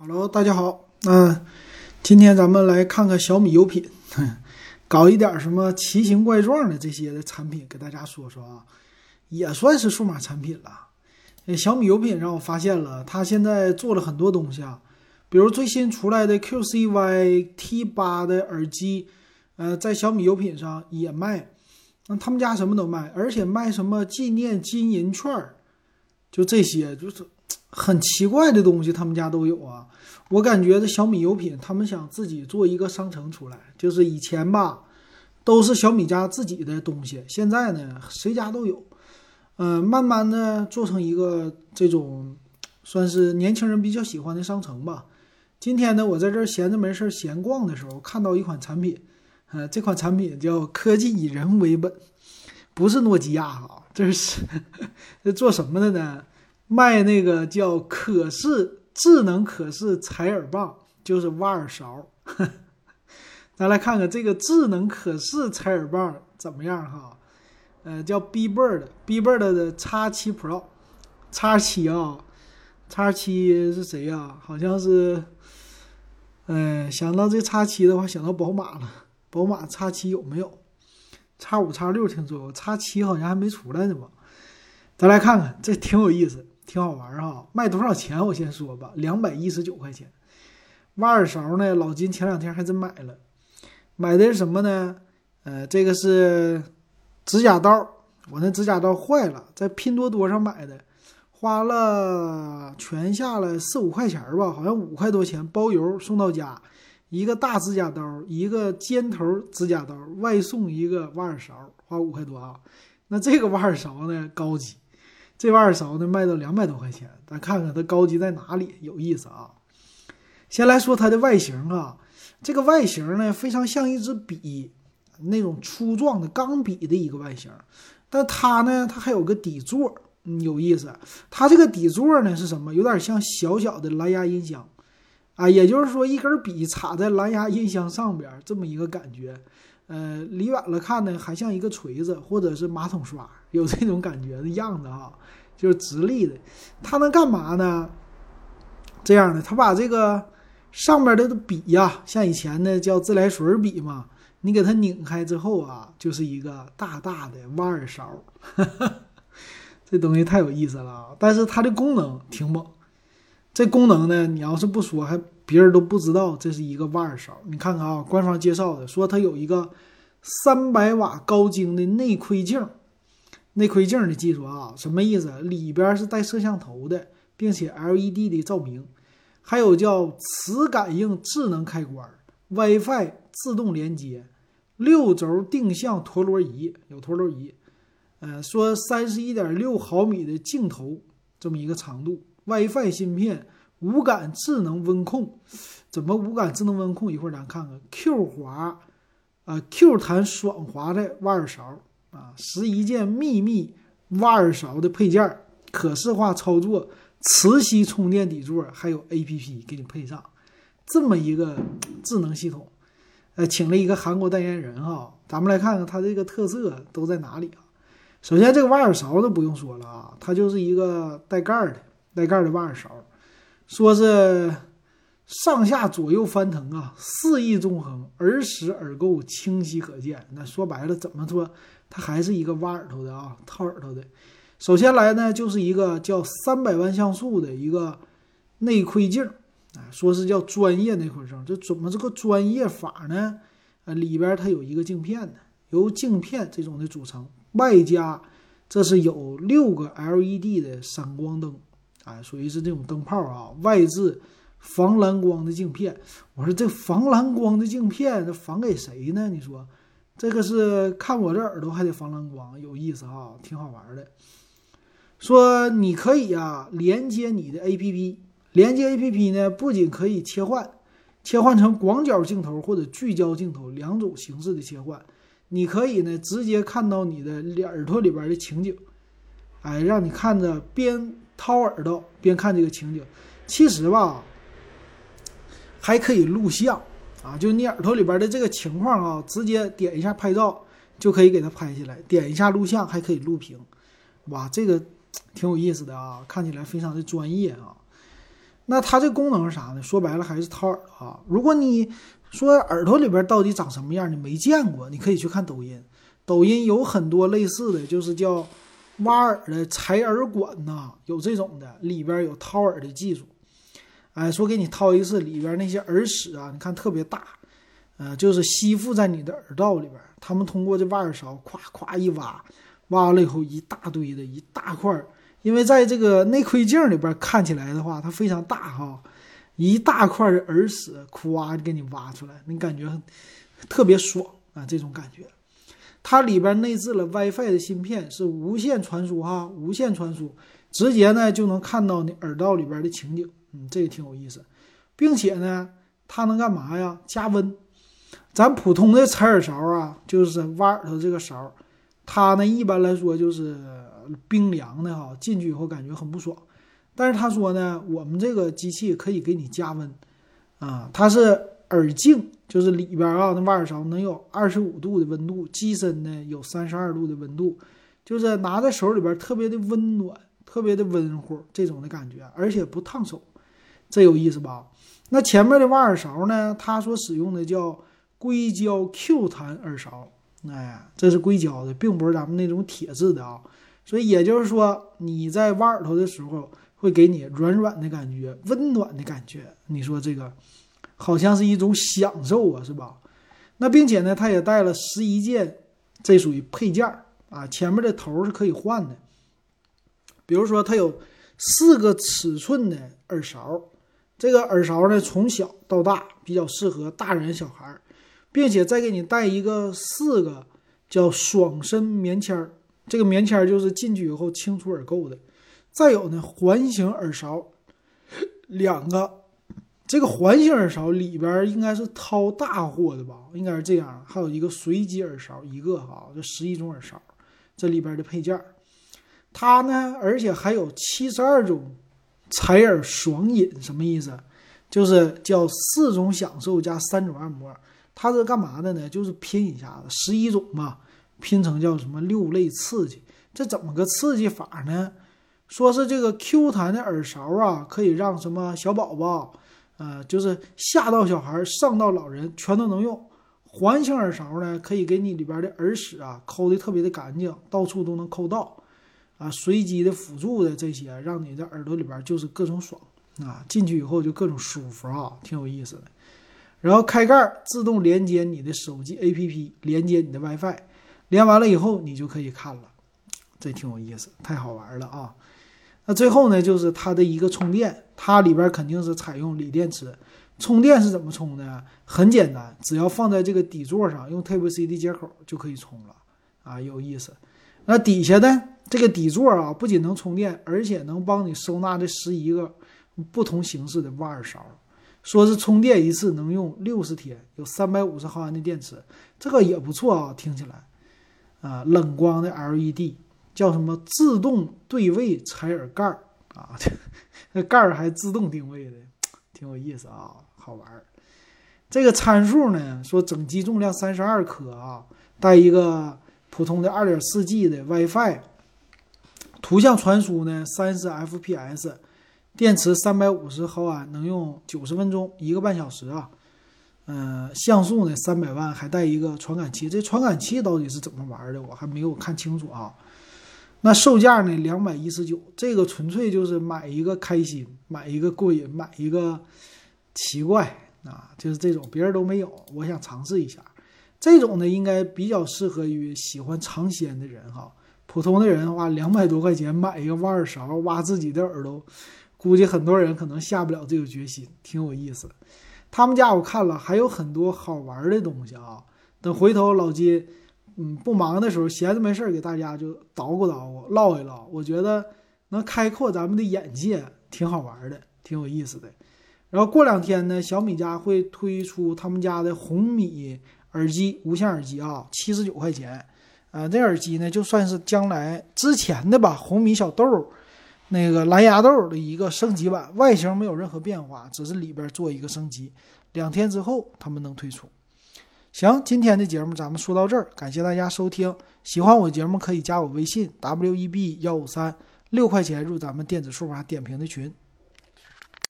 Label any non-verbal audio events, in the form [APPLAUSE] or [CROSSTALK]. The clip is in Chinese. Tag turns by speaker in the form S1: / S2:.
S1: Hello，大家好。嗯，今天咱们来看看小米有品，[LAUGHS] 搞一点什么奇形怪状的这些的产品，给大家说说啊，也算是数码产品了。小米有品让我发现了，它现在做了很多东西啊，比如最新出来的 QCY T8 的耳机，呃，在小米有品上也卖。那他们家什么都卖，而且卖什么纪念金银券儿，就这些，就是。很奇怪的东西，他们家都有啊！我感觉这小米有品，他们想自己做一个商城出来。就是以前吧，都是小米家自己的东西，现在呢，谁家都有。嗯，慢慢的做成一个这种，算是年轻人比较喜欢的商城吧。今天呢，我在这闲着没事闲逛的时候，看到一款产品，呃，这款产品叫科技以人为本，不是诺基亚啊，这是 [LAUGHS] 这做什么的呢？卖那个叫可视智能可视采耳棒，就是挖耳勺。[LAUGHS] 咱来看看这个智能可视采耳棒怎么样哈？呃，叫 B Bird，B Bird 的叉七 Pro，叉七啊，叉七是谁呀？好像是，嗯，想到这叉七的话，想到宝马了。宝马叉七有没有？叉五、叉六听说过，叉七好像还没出来呢吧？咱来看看，这挺有意思。挺好玩哈，卖多少钱？我先说吧，两百一十九块钱。挖耳勺呢，老金前两天还真买了，买的是什么呢？呃，这个是指甲刀，我那指甲刀坏了，在拼多多上买的，花了全下来四五块钱吧，好像五块多钱包邮送到家，一个大指甲刀，一个尖头指甲刀，外送一个挖耳勺，花五块多啊。那这个挖耳勺呢，高级。这挖耳勺呢，卖到两百多块钱，咱看看它高级在哪里，有意思啊。先来说它的外形啊，这个外形呢非常像一支笔，那种粗壮的钢笔的一个外形。但它呢，它还有个底座，嗯，有意思。它这个底座呢是什么？有点像小小的蓝牙音箱啊，也就是说一根笔插在蓝牙音箱上边这么一个感觉。呃，离远了看呢，还像一个锤子或者是马桶刷，有这种感觉的样子哈，就是直立的。它能干嘛呢？这样的，它把这个上面的笔呀，像以前的叫自来水笔嘛，你给它拧开之后啊，就是一个大大的挖耳勺。[LAUGHS] 这东西太有意思了啊，但是它的功能挺猛。这功能呢，你要是不说，还别人都不知道这是一个挖耳勺。你看看啊，官方介绍的说它有一个三百瓦高精的内窥镜，内窥镜的技术啊，什么意思？里边是带摄像头的，并且 LED 的照明，还有叫磁感应智能开关、WiFi 自动连接、六轴定向陀螺仪，有陀螺仪。呃，说三十一点六毫米的镜头，这么一个长度。WiFi 芯片，无感智能温控，怎么无感智能温控？一会儿咱看看。Q 滑，啊，Q 弹爽滑的挖耳勺啊，十一件秘密挖耳勺的配件，可视化操作，磁吸充电底座，还有 APP 给你配上，这么一个智能系统。呃，请了一个韩国代言人哈，咱们来看看它这个特色都在哪里啊？首先，这个挖耳勺都不用说了啊，它就是一个带盖儿的。带盖的挖耳勺，说是上下左右翻腾啊，四翼纵横，耳屎耳垢清晰可见。那说白了，怎么说，它还是一个挖耳朵的啊，掏耳朵的。首先来呢，就是一个叫三百万像素的一个内窥镜，啊，说是叫专业内窥镜。这怎么这个专业法呢？啊，里边它有一个镜片的，由镜片这种的组成，外加这是有六个 LED 的闪光灯。哎，属于是这种灯泡啊，外置防蓝光的镜片。我说这防蓝光的镜片，这防给谁呢？你说这个是看我这耳朵还得防蓝光，有意思啊，挺好玩的。说你可以啊，连接你的 APP，连接 APP 呢，不仅可以切换，切换成广角镜头或者聚焦镜头两种形式的切换。你可以呢，直接看到你的耳朵里边的情景，哎，让你看着边。掏耳朵边看这个情景，其实吧，还可以录像啊，就你耳朵里边的这个情况啊，直接点一下拍照就可以给它拍下来，点一下录像还可以录屏，哇，这个挺有意思的啊，看起来非常的专业啊。那它这功能是啥呢？说白了还是掏耳朵啊。如果你说耳朵里边到底长什么样，你没见过，你可以去看抖音，抖音有很多类似的就是叫挖耳的采耳管呐，有这种的，里边有掏耳的技术。哎，说给你掏一次，里边那些耳屎啊，你看特别大，呃，就是吸附在你的耳道里边。他们通过这挖耳勺，咵咵一挖，挖了以后一大堆的一大块儿，因为在这个内窥镜里边看起来的话，它非常大哈，一大块的耳屎，咵就给你挖出来，你感觉特别爽啊，这种感觉。它里边内置了 WiFi 的芯片，是无线传输哈，无线传输，直接呢就能看到你耳道里边的情景。嗯，这个挺有意思，并且呢，它能干嘛呀？加温。咱普通的采耳勺啊，就是挖耳朵这个勺，它呢一般来说就是冰凉的哈，进去以后感觉很不爽。但是他说呢，我们这个机器可以给你加温啊，它是耳镜，就是里边啊那挖耳勺能有二十五度的温度，机身呢有三十二度的温度，就是拿在手里边特别的温暖，特别的温乎这种的感觉，而且不烫手。这有意思吧？那前面的挖耳勺呢？它所使用的叫硅胶 Q 弹耳勺，哎，这是硅胶的，并不是咱们那种铁质的啊。所以也就是说，你在挖耳朵的时候，会给你软软的感觉，温暖的感觉。你说这个好像是一种享受啊，是吧？那并且呢，它也带了十一件，这属于配件啊。前面的头是可以换的，比如说它有四个尺寸的耳勺。这个耳勺呢，从小到大比较适合大人小孩，并且再给你带一个四个叫爽身棉签儿，这个棉签儿就是进去以后清除耳垢的。再有呢，环形耳勺两个，这个环形耳勺里边应该是掏大货的吧，应该是这样。还有一个随机耳勺一个哈，这十一种耳勺，这里边的配件，它呢，而且还有七十二种。采耳爽饮什么意思？就是叫四种享受加三种按摩。它是干嘛的呢？就是拼一下子，十一种嘛，拼成叫什么六类刺激。这怎么个刺激法呢？说是这个 Q 弹的耳勺啊，可以让什么小宝宝，呃，就是下到小孩，上到老人，全都能用。环形耳勺呢，可以给你里边的耳屎啊抠的特别的干净，到处都能抠到。啊，随机的辅助的这些，让你的耳朵里边就是各种爽啊！进去以后就各种舒服啊，挺有意思的。然后开盖自动连接你的手机 APP，连接你的 WiFi，连完了以后你就可以看了，这挺有意思，太好玩了啊！那最后呢，就是它的一个充电，它里边肯定是采用锂电池，充电是怎么充的？很简单，只要放在这个底座上，用 Type C 的接口就可以充了啊，有意思。那底下呢？这个底座啊，不仅能充电，而且能帮你收纳这十一个不同形式的挖耳勺。说是充电一次能用六十天，有三百五十毫安的电池，这个也不错啊。听起来，啊，冷光的 LED，叫什么自动对位采耳盖儿啊？这盖儿还自动定位的，挺有意思啊，好玩儿。这个参数呢，说整机重量三十二克啊，带一个普通的二点四 G 的 WiFi。图像传输呢，三十 fps，电池三百五十毫安，能用九十分钟，一个半小时啊。嗯，像素呢三百万，还带一个传感器。这传感器到底是怎么玩的？我还没有看清楚啊。那售价呢，两百一十九，这个纯粹就是买一个开心，买一个过瘾，买一个奇怪啊，就是这种别人都没有，我想尝试一下。这种呢，应该比较适合于喜欢尝鲜的人哈。普通的人的话两百多块钱买一个挖耳勺挖自己的耳朵，估计很多人可能下不了这个决心。挺有意思，他们家我看了还有很多好玩的东西啊。等回头老金，嗯，不忙的时候，闲着没事儿给大家就捣鼓捣鼓，唠一唠。我觉得能开阔咱们的眼界，挺好玩的，挺有意思的。然后过两天呢，小米家会推出他们家的红米耳机，无线耳机啊，七十九块钱。呃，这耳机呢，就算是将来之前的吧，红米小豆那个蓝牙豆的一个升级版，外形没有任何变化，只是里边做一个升级。两天之后他们能推出。行，今天的节目咱们说到这儿，感谢大家收听。喜欢我节目可以加我微信 w e b 幺五三，六块钱入咱们电子数码点评的群。